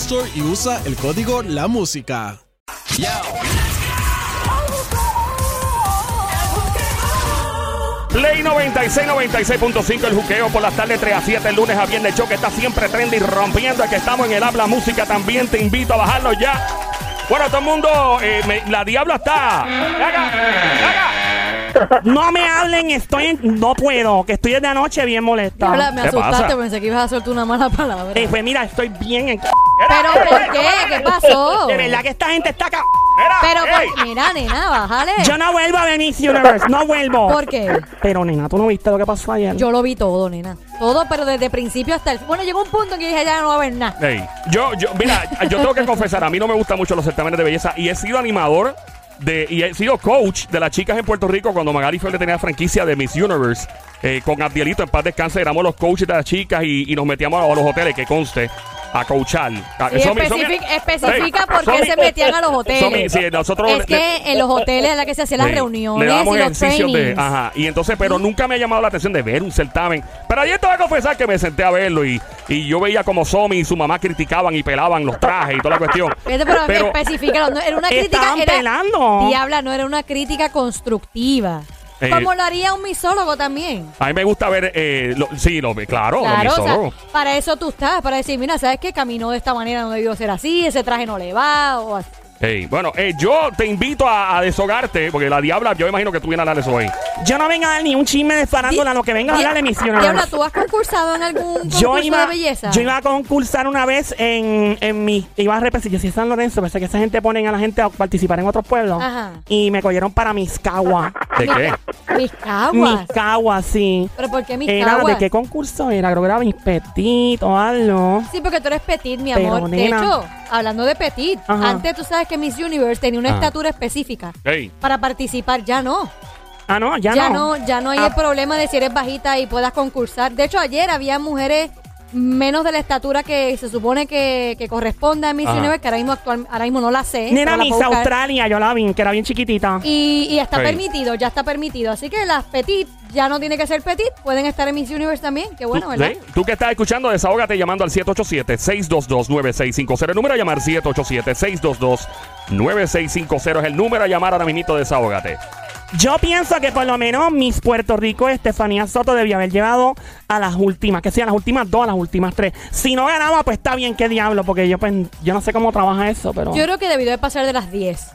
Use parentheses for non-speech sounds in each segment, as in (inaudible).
Store y usa el código La Música. Play 96, 96.5, el juqueo por las tardes 3 a 7, el lunes a viernes, show que está siempre trendy, rompiendo, que estamos en el habla música, también te invito a bajarlo ya. Bueno, todo el mundo, eh, me- la diabla está. No me hablen, estoy en- no puedo, que estoy desde anoche bien molesta. Me ¿Qué asustaste, pasa? pensé que ibas a soltar una mala palabra. Eh, pues mira, estoy bien en... Pero ¿por qué? ¿Qué pasó? De verdad que esta gente está acá. Mira, Pero por- mira, nena, bájale. Yo no vuelvo a ver Miss Universe, no vuelvo. ¿Por qué? Pero nena, ¿tú no viste lo que pasó ayer? Yo lo vi todo, nena. Todo, pero desde principio hasta el... Bueno, llegó un punto en que dije, ya no va a haber nada. Ey, yo, yo, mira, yo tengo que confesar, a mí no me gustan mucho los certámenes de belleza y he sido animador de, y he sido coach de las chicas en Puerto Rico cuando Magali Feble tenía franquicia de Miss Universe. eh, con Abdielito en paz descanse, éramos los coaches de las chicas y, y nos metíamos a los hoteles, que conste, a coachar. Ah, Sí, especifica por qué se metían a los hoteles. sí, nosotros es le- que en los hoteles es la que se hacían las reuniones le damos y los ejercicios de, trainings. ajá, y entonces, pero nunca me ha llamado la atención de ver un certamen. Pero ayer te voy a confesar que me senté a verlo y, y yo veía como Somi y su mamá criticaban y pelaban los trajes y toda la cuestión. (laughs) Pero, específicalo, no, era una crítica... Estaban Era, pelando. Diabla, no era una crítica constructiva. Eh, Como lo haría un misólogo también. a mí me gusta ver, eh, lo- sí, lo, claro, Claro, lo o sea, misólogos. para eso tú estás, para decir, mira, ¿sabes qué? Caminó de esta manera, no debió ser así, ese traje no le va, o así. Ey, bueno, eh, yo te invito a, a deshogarte, porque la diabla, yo imagino que tú vienes a hablar de eso hoy. Yo no vengo a dar ni un chisme de farándula, lo que venga a hablar de Miss Diabla. ¿tú has concursado en algún (laughs) concurso Yo iba, de belleza? yo iba a concursar una vez en, en mi. Iba a representar. Yo soy San Lorenzo, pensé que esa gente ponen a la gente a participar en otros pueblos. Ajá. Y me cogieron para Miscagua. ¿De qué? Mis caguas. Miscagua, sí. ¿Pero por qué mis Era, caguas? ¿De qué concurso era? Creo que era Mis Petit o algo. Sí, porque tú eres petit, mi Pero, amor. De nena. hecho, hablando de petit, Ajá. antes tú sabes que Miss Universe tenía una Ajá. estatura específica Ey, para participar. Ya no. Ah, no, ya, Ya, no. no. ya no hay Ah. el problema de si eres bajita y puedas concursar. De hecho, ayer había mujeres menos de la estatura que se supone que, que corresponde a Miss Ajá. Universe, que ahora mismo, actual, ahora mismo no la sé. Nena la Miss. Australia, yo la vi, que era bien chiquitita. Y, y está Sí. permitido, ya está permitido. Así que las petit ya no tiene que ser petit, pueden estar en Miss Universe también. Qué bueno, tú, ¿verdad? sí, tú que estás escuchando, desahógate llamando al 787-622-9650. El número a llamar 787-622-9650 es el número a llamar ahora mismo, desahógate. Yo pienso que por lo menos Miss Puerto Rico, Estefanía Soto, debía haber llevado a las últimas, que sean las últimas dos, a las últimas tres. Si no ganaba, pues está bien, qué diablo, porque yo pues yo no sé cómo trabaja eso, pero. Yo creo que debió de pasar de las 10.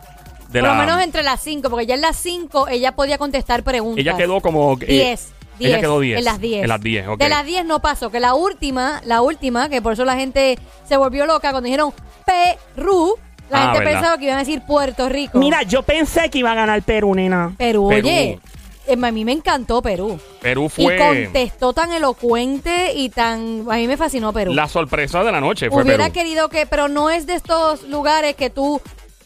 De Por la- lo menos entre las 5, porque ya en las 5 ella podía contestar preguntas. Ella quedó como... eh, 10. Ella quedó 10. En las 10. En las 10, ok. De las 10 no pasó, que la última, la última, que por eso la gente se volvió loca cuando dijeron Perú, la Ah, gente ¿verdad? pensaba que iban a decir Puerto Rico. Mira, yo pensé que iba a ganar Perú, nena. Perú, Perú. oye, eh, a mí me encantó Perú. Perú Y fue contestó tan elocuente y tan... A mí me fascinó Perú. la sorpresa de la noche. Fue Hubiera Perú. querido que... Pero no es de estos lugares que tú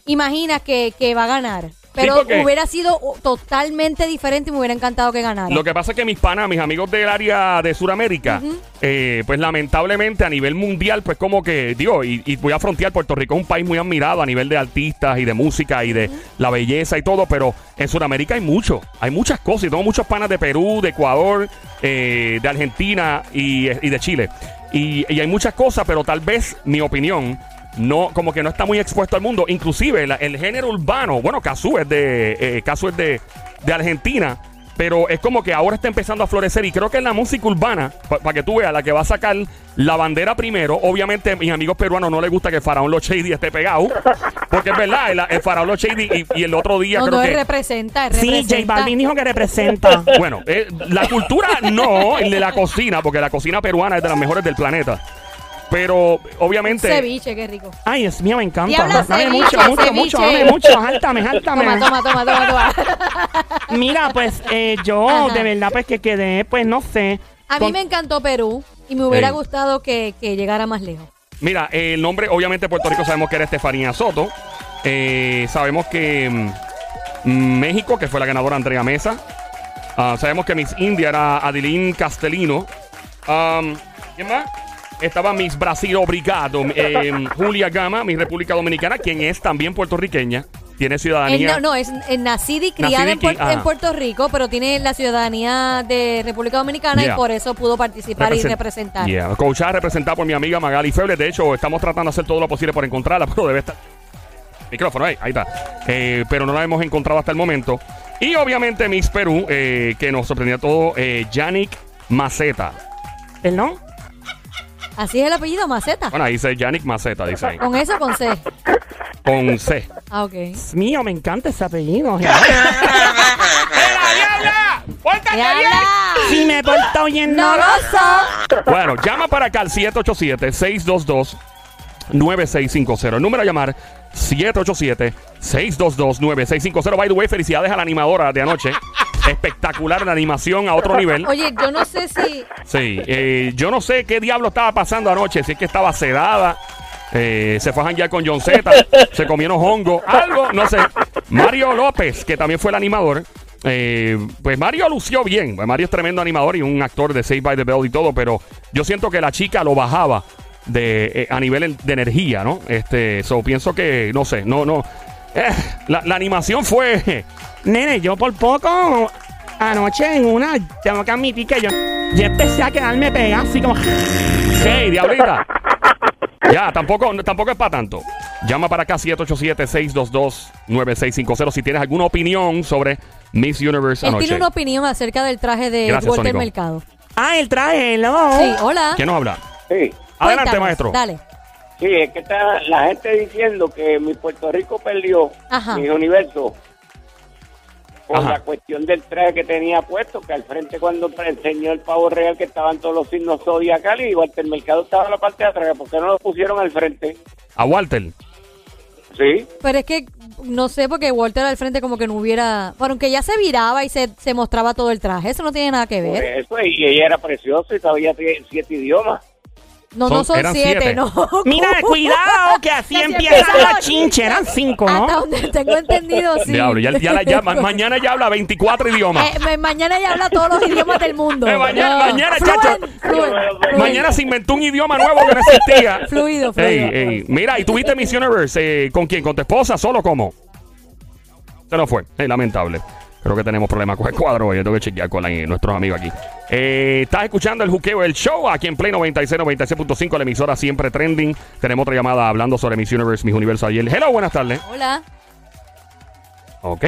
imaginas que, que va a ganar. Pero hubiera sido totalmente diferente y me hubiera encantado que ganara. Lo que pasa es que mis panas, mis amigos del área de Sudamérica, eh, pues lamentablemente a nivel mundial, pues como que, digo, y, y voy a frontear, Puerto Rico es un país muy admirado a nivel de artistas y de música y de la belleza y todo, pero en Sudamérica hay mucho, hay muchas cosas. Y tengo muchos panas de Perú, de Ecuador, eh, de Argentina y, y de Chile. Y, y hay muchas cosas, pero tal vez mi opinión no como que no está muy expuesto al mundo inclusive la- el género urbano bueno Casu es de eh, Casu es de, de Argentina Pero es como que ahora está empezando a florecer y creo que en la música urbana, para que tú veas, la que va a sacar la bandera primero, obviamente a mis amigos peruanos no les gusta que Faraón Los Shady esté pegado, porque es verdad, el, el Faraón Los Shady y, y el otro día No, creo no, él que... representa, él Sí, J representa. Balvin dijo que representa. Bueno, eh, la cultura no, el de la cocina, porque la cocina peruana es de las mejores del planeta. Pero obviamente... Ceviche, qué rico. Ay, Dios mío, me encanta. Diabla, dame ceviche, mucho, mucho, ceviche. mucho, dame mucho. Jáltame, (laughs) jáltame. Toma, toma, toma, toma, toma. (laughs) Mira, pues eh, yo Ajá. de verdad pues que quedé, pues no sé. A mí me encantó Perú y me hubiera Ey. gustado que, que llegara más lejos. Mira, eh, el nombre, obviamente, de Puerto Rico sabemos que era Estefanía Soto. Eh, sabemos que mm, México, que fue la ganadora Andrea Mesa. Ah, sabemos que Miss India era Adeline Castellino. Um, ¿Quién más? Estaba Miss Brasil Obrigado, eh, Julia Gama, Miss República Dominicana, quien es también puertorriqueña. Tiene ciudadanía. no, no, es, es nacida y criada Nacida y en, Puer- Puerto Rico, pero tiene la ciudadanía de República Dominicana Yeah. y por eso pudo participar y Represent- representar. Yeah. Coachada representada por mi amiga Magali Feble. De hecho, estamos tratando de hacer todo lo posible por encontrarla, (laughs) pero debe estar. Micrófono, ahí, ahí está. Eh, pero no la hemos encontrado hasta el momento. Y obviamente Miss Perú, eh, que nos sorprendió a todos, eh, Yannick Maceta. ¿El no? Así es el apellido, Maceta. Bueno, ahí dice Yannick Maceta, dice ahí. Con eso o con C. Con C. Ah, ok. Dios mío, me encanta ese apellido. (laughs) diabla! ¡Pórtate ¡Diabla! si me porto bien ¡No no gozo! Bueno, llama para acá al 787-622-9650. El número a llamar 787-622-9650. By the way, felicidades a la animadora de anoche. Espectacular la animación a otro nivel. Oye, yo no sé si. Sí, eh, yo no sé qué diablo estaba pasando anoche. Si es que estaba sedada, eh, se fue a janguear con John Z, se comieron hongo, algo, no sé. Mario López, que también fue el animador. eh, pues Mario lució bien. Pues Mario es tremendo animador y un actor de Save by the Bell y todo, pero yo siento que la chica lo bajaba de, eh, a nivel de energía, ¿no? Este, so, pienso que, no sé, no, no. Eh, la, la animación fue. (laughs) Nene, yo por poco anoche en una, tengo que admitir que yo, yo empecé a quedarme pegado así como... (laughs) Hey, diablita. (laughs) Ya, tampoco, tampoco es para tanto. Llama para acá 787-622-9650 si tienes alguna opinión sobre Miss Universe Él anoche. tiene una opinión acerca del traje de Gracias, Walter Sónico. Mercado. Ah, el traje, hello. Sí, hola. ¿Quién nos habla? Sí, Adelante, Cuéntanos, maestro. Dale. Sí, es que está la gente diciendo que mi Puerto Rico perdió Ajá. mi universo por Ajá. la cuestión del traje que tenía puesto, que al frente cuando enseñó el pavo real que estaban todos los signos zodiacales y Walter Mercado estaba en la parte de atrás, ¿por qué no lo pusieron al frente? A Walter. Sí, Pero es que no sé, porque Walter al frente como que no hubiera. Bueno, aunque ya se viraba y se, se mostraba todo el traje, eso no tiene nada que por ver. eso, y ella era preciosa y sabía siete idiomas. No, Son- no son eran siete, siete. (laughs) no. Mira, (laughs) cuidado, que así empieza la chinche. Eran cinco, Hasta ¿no? donde tengo entendido, sí. Diablo, ya, ya la- ya- ma- (laughs) mañana ya habla 24 idiomas. Eh, ma- mañana ya habla todos los idiomas del mundo. Eh, mañana- No. mañana, Fluent, chacho. Mañana se inventó un idioma nuevo que no existía. Fluido, fluido. Ey, ey. Mira, ¿y tuviste Miss Universe eh, con quién? ¿Con tu esposa? ¿Solo cómo? Se nos fue. Lamentable. Creo que tenemos problemas con el cuadro hoy. Tengo que chequear con la- nuestros amigos aquí. Eh, Estás escuchando el juqueo del show aquí en Play 96, 96.5, la emisora siempre trending. Tenemos otra llamada hablando sobre Miss Universe, Miss Universo ayer. Hello, buenas tardes. Hola. Ok.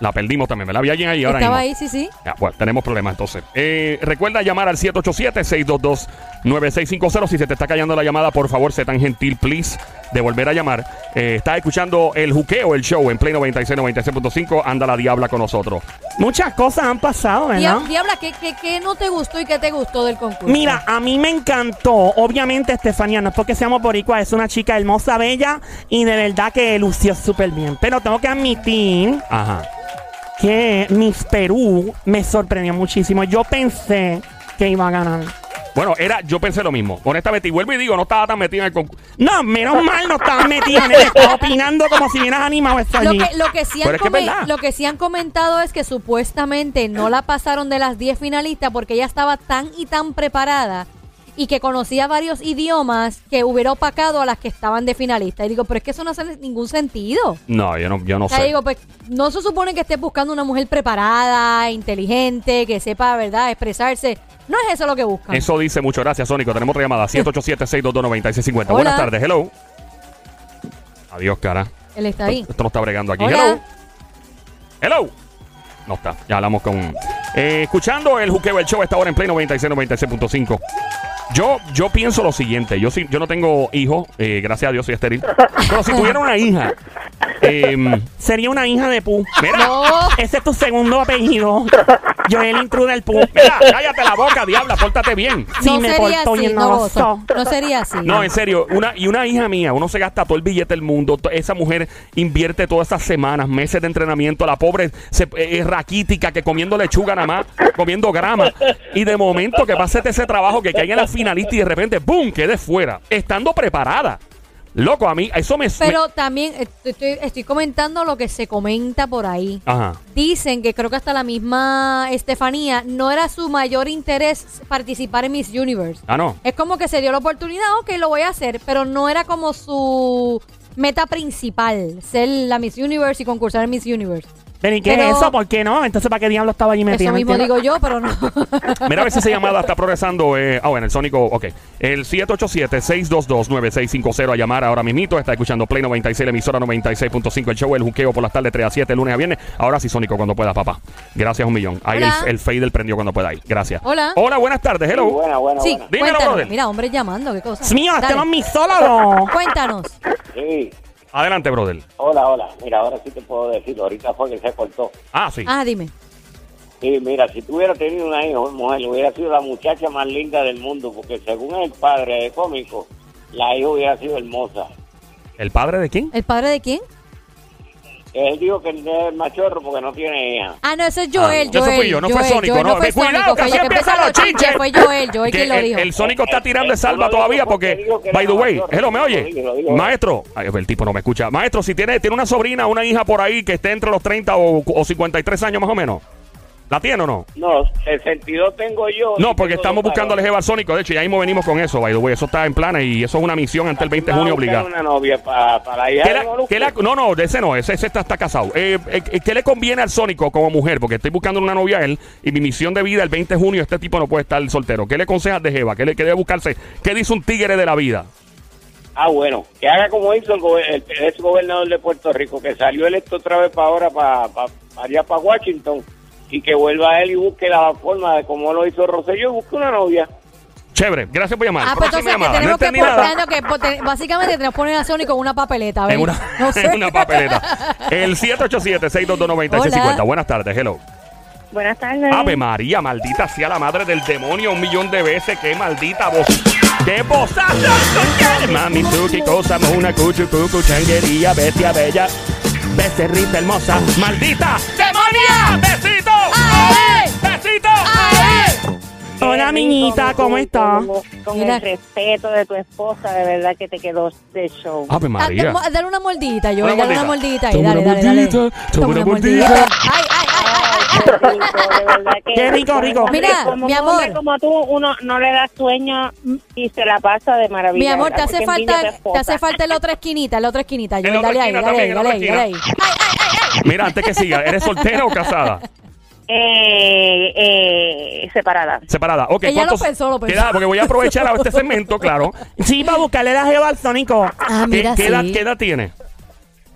La perdimos también. ¿verdad? Había alguien ahí ahora Estaba mismo. ahí, sí, sí. Ya, bueno, tenemos problemas entonces. Eh, recuerda llamar al 787-622-9650. Si se te está callando la llamada, por favor, sé tan gentil, please, de volver a llamar. Eh, estás escuchando el juqueo, el show en Play 96, 96.5. Anda la diabla con nosotros. Muchas cosas han pasado, ¿verdad? Dia- Diabla, ¿qué, qué, qué no te gustó y qué te gustó del concurso? Mira, a mí me encantó. Obviamente, Estefanía, no es porque seamos boricua, es una chica hermosa, bella y de verdad que lució súper bien. Pero tengo que admitir Ajá. que Miss Perú me sorprendió muchísimo. Yo pensé que iba a ganar. Bueno, era, yo pensé lo mismo. Honestamente, y vuelvo y digo, no estaba tan metido en el concurso. No, menos mal no estaban metidos en Estaba opinando como si hubieras animado esto Lo allí. que, lo, que sí Pero han es que es come- verdad. lo que sí han comentado es que supuestamente no la pasaron de las 10 finalistas porque ella estaba tan y tan preparada y que conocía varios idiomas que hubiera opacado a las que estaban de finalista. Y digo, pero es que eso no hace ningún sentido. No, yo no, yo no O sea, sé. digo, pues no se supone que estés buscando una mujer preparada, inteligente, que sepa, ¿verdad?, expresarse. No es eso lo que buscan. Eso dice mucho. Gracias, Sónico. Tenemos otra llamada. 787-622-9650. Hola. Buenas tardes. Hello. Adiós, cara. Él está ahí. Esto no está bregando aquí. Hola. Hello. Hello. No está. Ya hablamos con, Eh, escuchando el Juqueo, el show, esta hora en Play 96, 96.5. Yo, yo pienso lo siguiente. Yo sí, yo no tengo hijos, eh, gracias a Dios soy estéril. Pero si tuviera una hija, em, Sería una hija de Pu. mira, No. Ese es tu segundo apellido. Joel Intruder Pu. mira, cállate la boca, diabla, pórtate bien. Sí, no me sería porto así, no, no so. Sería así. No, en serio, una, y una hija mía, uno se gasta todo el billete del mundo, esa mujer invierte todas esas semanas, meses de entrenamiento, la pobre se, eh, es raquítica que comiendo lechuga nada más, comiendo grama, y de momento que pase ese trabajo, que caiga en la finalista y de repente, ¡boom!, quede fuera, estando preparada. Loco, a mí, eso me... Pero también eh, estoy, estoy comentando lo que se comenta por ahí. me- Ajá. Dicen que creo que hasta la misma Estefanía no era su mayor interés participar en Miss Universe. Ah, no. Es como que se dio la oportunidad, ok, lo voy a hacer, pero no era como su meta principal, ser la Miss Universe y concursar en Miss Universe. Pero ¿y qué Pero- es eso? ¿Por qué no? Entonces, ¿para qué diablo estaba allí metido? Eso mismo digo yo, pero no. (laughs) Mira a ver si esa llamada está progresando. Eh, ah, bueno, el Sónico, ok. El 787-622-9650 a llamar ahora mismito. Está escuchando Play 96, la emisora 96.5. El show, el juqueo por las tardes 3 a 7, lunes a viernes. Ahora sí, Sónico, cuando pueda, papá. Gracias un millón. Ahí el, el Fader prendió cuando pueda ahí. Gracias. Hola. Hola, buenas tardes. Hello. Buena, buena, sí, buena. Dímelo, cuéntanos. brother. Mira, hombres llamando, qué cosa. Dios mío, este Dale. no es mi solo. Cuéntanos. Sí. Adelante, brother. Hola, hola. Mira, ahora sí te puedo decir. Ahorita fue que se cortó. Ah, sí. Ah, dime. Sí, mira, si tú hubieras tenido una hija o mujer, hubiera sido la muchacha más linda del mundo, porque según el padre de cómico, la hija hubiera sido hermosa. ¿El padre de quién? ¿El padre de quién? Él dijo que es machorro porque no tiene hija. Ah, no, eso es Joel. Ah, eso Joel, fui yo, no fue Joel, Sónico, Joel, no. fue cuidado, que fue así el empiezan los chinches. Fue Joel, Joel quien lo el, dijo. el Sónico está tirando de Eso salva todavía porque by the way, hello, ¿me lo oye? digo, lo digo. Maestro, ay, el tipo no me escucha. Maestro, si tiene, tiene una sobrina, una hija por ahí que esté entre los 30 o, o 53 años más o menos, ¿la tiene o no? No, 62 tengo yo. No, porque estamos buscando al. Jeva Sónico. De hecho, ya mismo venimos con eso, by the way. Eso está en planes y eso es una misión ante el 20 de junio obligada. una novia para, para hija ¿Qué la- qué la- no, no, ese no, ese, ese está, está casado. Eh, eh, ¿Qué le conviene al Sónico como mujer? Porque estoy buscando una novia a él y mi misión de vida el 20 de junio, este tipo no puede estar soltero. ¿Qué le aconsejas de Jeva? ¿Qué, le, qué debe buscarse? ¿Qué dice un tigre de la vida? Ah, bueno, que haga como hizo el, gobe- el ex gobernador de Puerto Rico, que salió electo otra vez para ahora, para, para, para allá, para Washington, y que vuelva a él y busque la forma de cómo lo hizo Rosselló y busque una novia. Chévere, gracias por llamar. Ah, pues Próxima entonces que tenemos no que poner, que básicamente tenemos que poner a Sónico en una papeleta, ¿ves? En una, no (laughs) sé. en una papeleta. El 787-622-9650. Hola. Buenas tardes, hello. Buenas tardes. Ave María, maldita sea la madre del demonio un millón de veces. ¡Qué maldita voz! ¡Qué vozazo! Mami, tú, qué cosa, una cuchu, cucu, changuería, bestia bella. Becerrita hermosa, maldita demonia. ¡Besito! ¡Ay! ¡Besito! ¡Ay! Hola, rico, ¿cómo estás? Con, Mira. el respeto de tu esposa, de verdad que te quedó de show. Ave Ah, María. dale- Dale una mordidita, Joel, Una dale una mordida. mordidita ahí, Toma dale, una dale, dale. mordidita, toma una mordidita. Ay, ay, ay, ay. Qué rico, de verdad que... Qué rico, rico. Mira, como mi un hombre amor. como tú, uno no le da sueño y se la pasa de maravilla. Mi amor, te ¿verdad? hace Porque envidia a tu falta, te esposa. hace falta la otra esquinita, la otra esquinita, En Joel, la otra dale ahí, esquina dale ahí, también, en la dale ahí, otra dale. Mira, antes que siga, ¿eres soltera o casada? Eh, eh, separada. Separada. Ok, Ella lo ¿cuántos- pensó, lo pensó. qué edad? Porque voy a aprovechar a este segmento, claro. (laughs) Sí, para buscarle la jeva al Sónico. Ah, ¿Qué, mira, qué edad, qué edad tiene?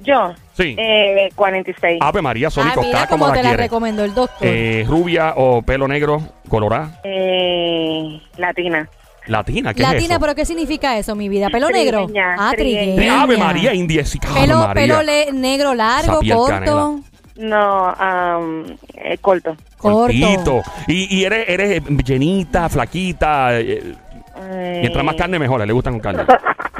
Yo, Sí. eh, 46. Ave María, Ah, Sónico, mira está como cómo la te la quiere. recomendó el doctor. Eh, rubia o pelo negro, colorada. Eh, latina. Latina, ¿qué Latina, es eso? pero ¿qué significa eso, mi vida? ¿Pelo negro? Trigueña, Ah, trigueña. trigueña. Ave María, indiesica. Ave Pelo, María. pelo negro largo, corto. No, am, eh, corto. Cortito. Y, y eres, eres llenita, flaquita. eh, Eh, mientras más carne, mejor. Le gustan con carne. (laughs)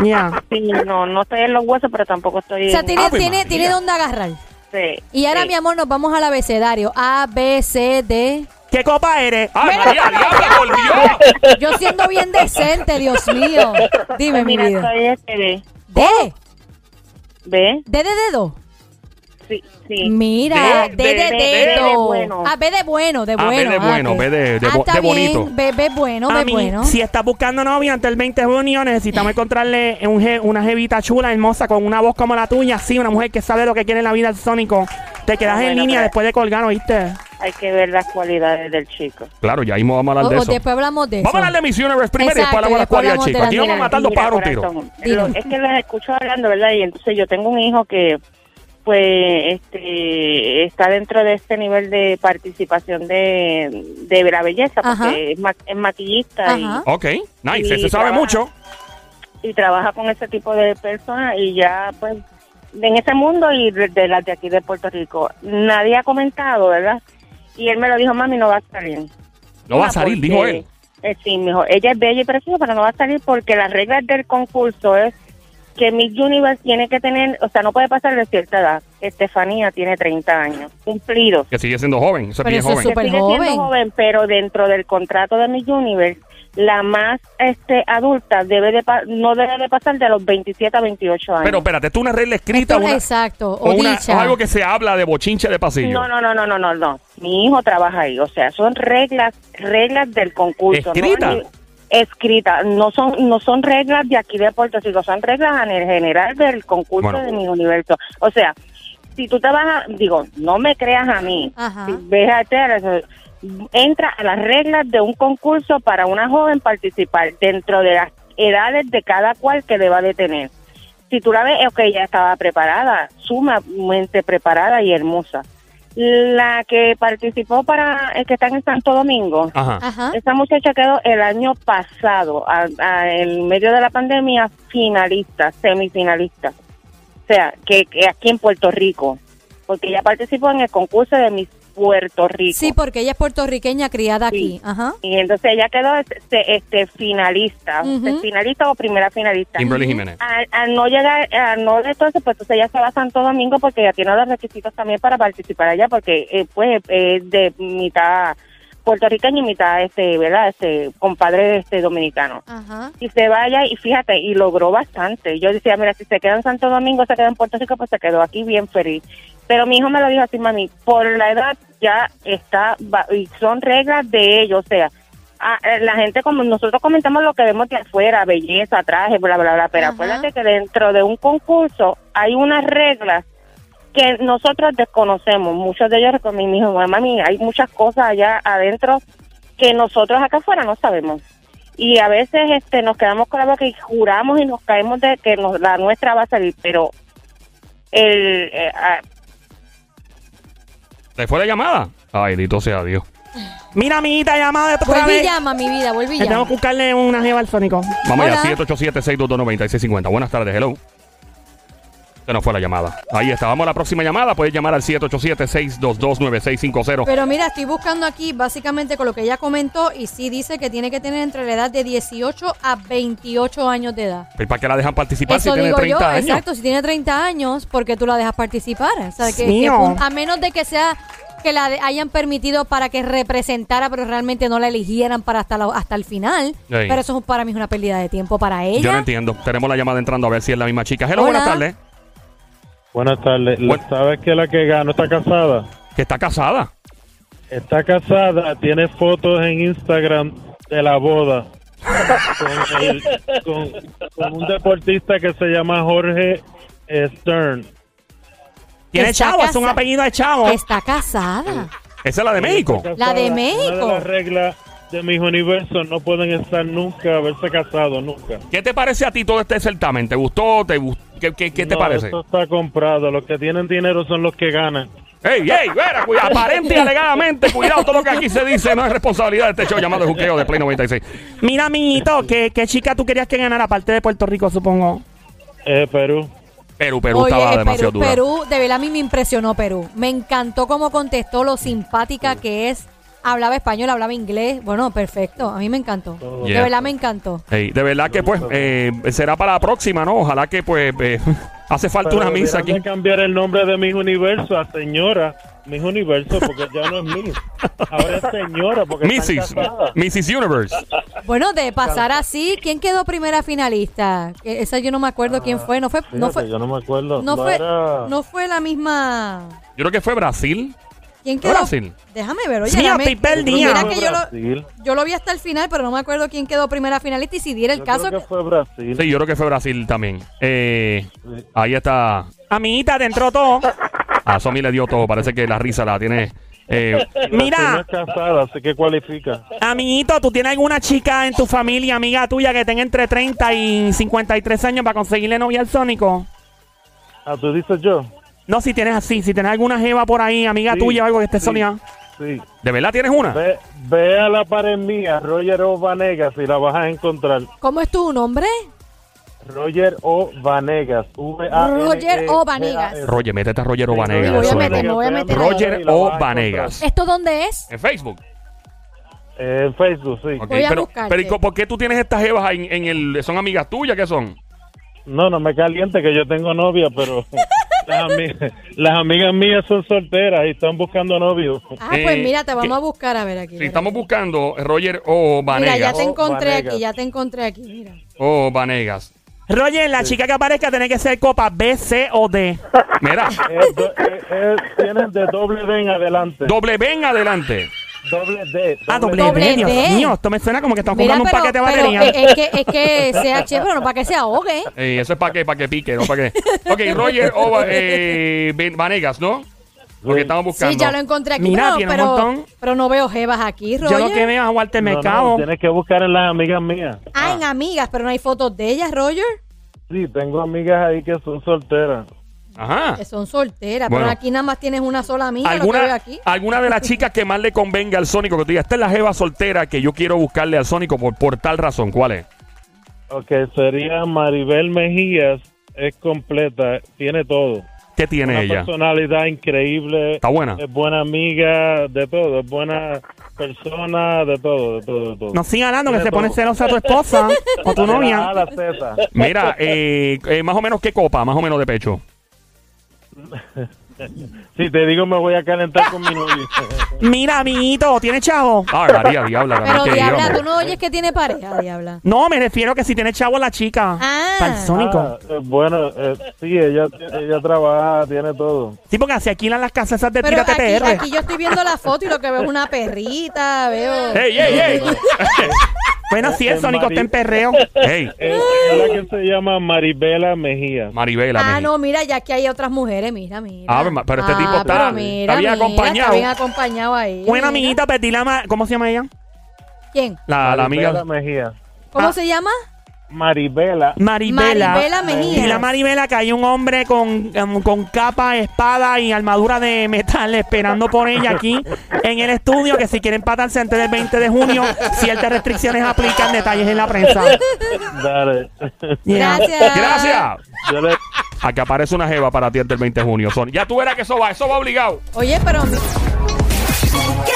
Ya. Sí, no, no estoy en los huesos, pero tampoco estoy O sea, en- tiene, Ave tiene, María. tiene dónde agarrar. Sí, Y ahora, sí. mi amor, nos vamos al abecedario. A, B, C, D. ¿Qué copa eres? ¡Ay, María, diablo, volvió! Yo siendo bien decente, Dios mío. Dime, Pues mi mira, vida. soy este de... D. ¿Ve? D de dedo. Sí, sí. Mira, de bueno. Ah, B de bueno, de Ah, B bueno. de bueno. B de- de Ah, de bien. bonito. B, B bueno, A B mí, bueno. si estás buscando novia antes del 20 de junio, necesitamos encontrarle un je- una jevita chula, hermosa, con una voz como la tuya. Sí, una mujer que sabe lo que quiere en la vida del Sónico. Te quedas Ah, en bueno, línea pero- después de colgar, ¿oíste? Hay que ver las cualidades del chico. Claro, ya mismo vamos a hablar O- de o eso. después hablamos de eso. Vamos a hablar de Miss Universe primero y después Exacto, hablamos de las después cualidades hablamos de chicas. las Aquí vamos a matar dos Mira, pájaros un tiro. corazón, es que las escucho hablando, ¿verdad? Y entonces yo tengo un hijo que pues este está dentro de este nivel de participación de, de la belleza, porque es, ma- es maquillista y. Ok, nice. Y Se sabe trabaja. mucho. y trabaja con ese tipo de personas y ya pues en ese mundo y de, de las de aquí de Puerto Rico. Nadie ha comentado, ¿verdad? Y él me lo dijo, mami, no va a salir. No va a Ah, salir, porque, dijo él. eh, sí, mejor. Ella es bella y preciosa, pero no va a salir porque las reglas del concurso es que Miss Universe tiene que tener, o sea, no puede pasar de cierta edad. Estefanía tiene 30 años, cumplidos. Que sigue siendo joven. Eso es Pero bien eso es joven. Que sigue siendo joven. joven, pero dentro del contrato de Miss Universe, la más este adulta debe de pa- no debe de pasar de los 27 a 28 años. Pero espérate, ¿tú una regla escrita Esto- una, exacto, o, o una- o algo que se habla de bochinche de pasillo? No, no, no, no, no, no, no. Mi hijo trabaja ahí, o sea, son reglas, reglas del concurso. ¿Escrita? ¿no? Escritas, no son, no son reglas de aquí de Puerto Rico, son reglas en el general del concurso Bueno. de mi universo. O sea, si tú te vas a, digo, no me creas a mí, Ajá. Tere, entra a las reglas de un concurso para una joven participar dentro de las edades de cada cual que deba de tener. Si tú la ves, ok, ella estaba preparada, sumamente preparada y hermosa. La que participó para el que está en Santo Domingo, Ajá. Ajá. esa muchacha quedó el año pasado, a- a- en medio de la pandemia, finalista, semifinalista. O sea, que, que aquí en Puerto Rico, porque ella participó en el concurso de Miss Puerto Rico. Sí, porque ella es puertorriqueña criada Sí. aquí. Ajá. Y entonces ella quedó este, este finalista, este, finalista o primera finalista. Kimberly Jiménez. Al, al no llegar, al no de entonces, pues entonces ella se va a Santo Domingo porque ella tiene los requisitos también para participar allá, porque eh, pues es de mitad puertorriqueño y mitad este, ¿verdad? Este compadre este dominicano. Ajá. Y se vaya y fíjate, y logró bastante. Yo decía, mira, si se queda en Santo Domingo, se queda en Puerto Rico, pues se quedó aquí bien feliz. Pero mi hijo me lo dijo así, mami, por la edad ya está, y son reglas de ellos, o sea, a- la gente como nosotros comentamos lo que vemos de afuera, belleza, traje, bla, bla, bla, pero Ajá. acuérdate que dentro de un concurso hay unas reglas que nosotros desconocemos. Muchos de ellos, con mi hijo, mami, hay muchas cosas allá adentro que nosotros acá afuera no sabemos. Y a veces este nos quedamos con la boca y juramos y nos caemos de que nos, la nuestra va a salir, pero el eh, ¿Le fue la llamada? Ay, bendito sea Dios. Mira, amiguita, llamada de otra Vuelve y vez. llama, mi vida, vuelve y Que tengo llama. que buscarle una jeva al Sónico. Vamos Hola. allá, 787-622-9650. Buenas tardes, hello. Se nos fue la llamada. Ahí está, vamos a la próxima llamada. Puedes llamar al 787-622-9650. Pero mira, estoy buscando aquí básicamente con lo que ella comentó y sí dice que tiene que tener entre la edad de 18 a 28 años de edad. ¿Para qué la dejan participar Eso si tiene digo 30 yo, años? exacto, si tiene 30 años, ¿por qué tú la dejas participar? O sea, que, a menos de que sea que la de- hayan permitido para que representara, pero realmente no la eligieran para hasta, la- hasta el final. Pero eso es- para mí es una pérdida de tiempo para ella. Yo no entiendo. Tenemos la llamada entrando a ver si es la misma chica. Hello, Hola. buenas tardes. Buenas tardes. ¿Sabes que la que ganó está casada? Que está casada. Está casada, tiene fotos en Instagram de la boda con, el- con- con un deportista que se llama Jorge Stern. Tiene chavo, es un apellido de chavo. Está casada. Esa es la de México. La de. México. Una de las reglas de mis universos no pueden estar nunca, haberse casado nunca. ¿Qué te parece a ti todo este certamen? ¿Te gustó? ¿Te gust- ¿Qué, qué- qué te No, parece? Esto está comprado. Los que tienen dinero son los que ganan. ¡Ey, ey! Vera, cuida- aparente y alegadamente, cuidado, todo lo que aquí se dice no es responsabilidad de este show llamado Juqueo de Play 96. Mira, amiguito, ¿qué, ¿qué chica tú querías que ganara? Aparte de Puerto Rico, supongo. Eh, Perú. Perú, Perú Oye, estaba Perú, demasiado dura. Perú, de verdad a mí me impresionó Perú. Me encantó cómo contestó, lo simpática que es. Hablaba español, hablaba inglés. Bueno, perfecto. A mí me encantó. Yeah. De verdad me encantó. Ey, de verdad que pues eh, será para la próxima, ¿no? Ojalá que pues eh, (laughs) hace falta Pero una misa aquí. cambiar el nombre de mis universo a señora Mis Universo porque ya no es Miss. Ahora es señora porque Mrs. Mrs. Universe. Bueno, de pasar así, ¿quién quedó primera finalista? Esa yo no me acuerdo quién fue. No fue, no Fíjate, fue, yo no me acuerdo. no fue, era- no fue la misma. Yo creo que fue Brasil. ¿Quién quedó? Brasil. Déjame ver, oye, Mío, dame-. Mira que yo lo, yo lo vi hasta el final, pero no me acuerdo quién quedó primera finalista y si diera el Yo caso. creo que fue Brasil. Sí, yo creo que fue Brasil también. Eh, Sí. ahí está. Amiguita, dentro todo. (laughs) A Somi le dio todo. Parece que la risa la tiene. eh, Mira. No es casada, así que cualifica. Amiguito, ¿tú tienes alguna chica en tu familia, amiga tuya, que tenga entre 30 y 53 años para conseguirle novia al Sónico? Ah, tú dices yo. No, si tienes así, si tienes alguna jeva por ahí, amiga Sí, tuya o algo que esté sí. soleada. Sí. ¿De verdad tienes una? Ve, ve a la pared mía, Roger O. Vanegas, y la vas a encontrar. ¿Cómo es tu nombre? Roger O. Vanegas. V -A -N -E Roger O. Vanegas. G-A-S. Roger, métete a Roger Sí, O'Vanegas. Me voy a eso es meter, lo- me voy a meter. Roger Y la O. vas a encontrar. Vanegas. ¿Esto dónde es? En Facebook. Eh, En Facebook, sí. Ok, Voy a pero, buscarte. pero ¿y co- ¿por qué tú tienes estas jevas en, en el... ¿Son amigas tuyas? ¿Qué son? No, no me caliente que yo tengo novia, pero (laughs) las, ami- las amigas mías son solteras y están buscando novios. Ah, pues Eh, mira, te vamos a buscar a ver aquí. Si mira. estamos buscando Roger O. Mira, Vanegas. ya te encontré aquí, ya te encontré aquí, mira. O. Vanegas. Roger, la chica que aparezca tiene que ser copa B, C o D. Mira, eh, eh, tienen de doble D en adelante. doble B en adelante. Doble D. Ah, doble, Doble D, Dios mío. Esto me suena como que estamos Mira, comprando un pero, paquete de pero batería. es, es que, es que (laughs) sea chévere, pero no para que se ahogue. Eh, eso es para que, para que pique, no para que... Ok, Roger O. Va- eh, Vanegas, ¿no? Porque estamos buscando. Sí, ya lo encontré aquí, Mira, pero, tiene un pero, montón. pero no veo jevas aquí, Yo Roger. lo que veo es a Walter No, no, Mercado. tienes que buscar en las amigas mías. Ah, en amigas, pero no hay fotos de ellas, Roger. Sí, tengo amigas ahí que son solteras. Ajá. Que son solteras, Bueno. pero aquí nada más tienes una sola amiga, lo que veo ¿Alguna, aquí. alguna de las (laughs) chicas que más le convenga al Sónico que tú digas, esta es la jeva soltera que yo quiero buscarle al Sónico por, por tal razón? ¿Cuál es? Ok, sería Maribel Mejías, es completa, tiene todo. ¿Qué tiene Una ella? personalidad increíble. Está buena. Es buena amiga, de todo. Es buena persona, de todo, de todo, de todo. No siga hablando que se pone celosa tu esposa (laughs) o tu De la A novia. a la Z. Mira, eh, eh, más o menos qué copa, más o menos de pecho. (laughs) Si te digo, me voy a calentar con mi novio. (laughs) Mira, amiguito, ¿tiene chavo? Ah, María, diabla. Pero que Diabla, digamos. tú no oyes que tiene pareja, Diabla. No, me refiero que si tiene chavo la chica. Ah. Para el Sónico. Ah, eh, bueno, eh, sí, ella, ella trabaja, tiene todo. Sí, porque si alquilan las casas esas de Pero tira aquí, TTR. aquí yo estoy viendo la foto y lo que veo es una perrita, veo... ¡Ey, ey, ey! (laughs) Bueno, sí, el En Sónico está en perreo. (laughs) ¡Ey! Es, es la que se llama Maribela Mejía. Maribela. Ah, Mejía. no, mira, ya que hay otras mujeres, mira, mira. Ah, pero- pero este tipo Ah, está- mira, está bien mira, acompañado. Está bien acompañado ahí. Buena amiguita, perdí la ma- ¿Cómo se llama ella? ¿Quién? La, la Maribela amiga. Mejía. ¿Cómo Ah. se llama? Maribela. Maribela. Maribela Mejías. Y la Maribela que hay un hombre con, em, con capa, espada y armadura de metal esperando por ella aquí en el estudio que si quieren empatarse antes del 20 de junio, ciertas restricciones aplican, detalles en la prensa. Dale. Yeah. Gracias. Gracias. Yo le, A que aparece una jeva para ti antes del 20 de junio. Son. Ya tú verás que eso va, eso va obligado. Oye, pero... ¿Qué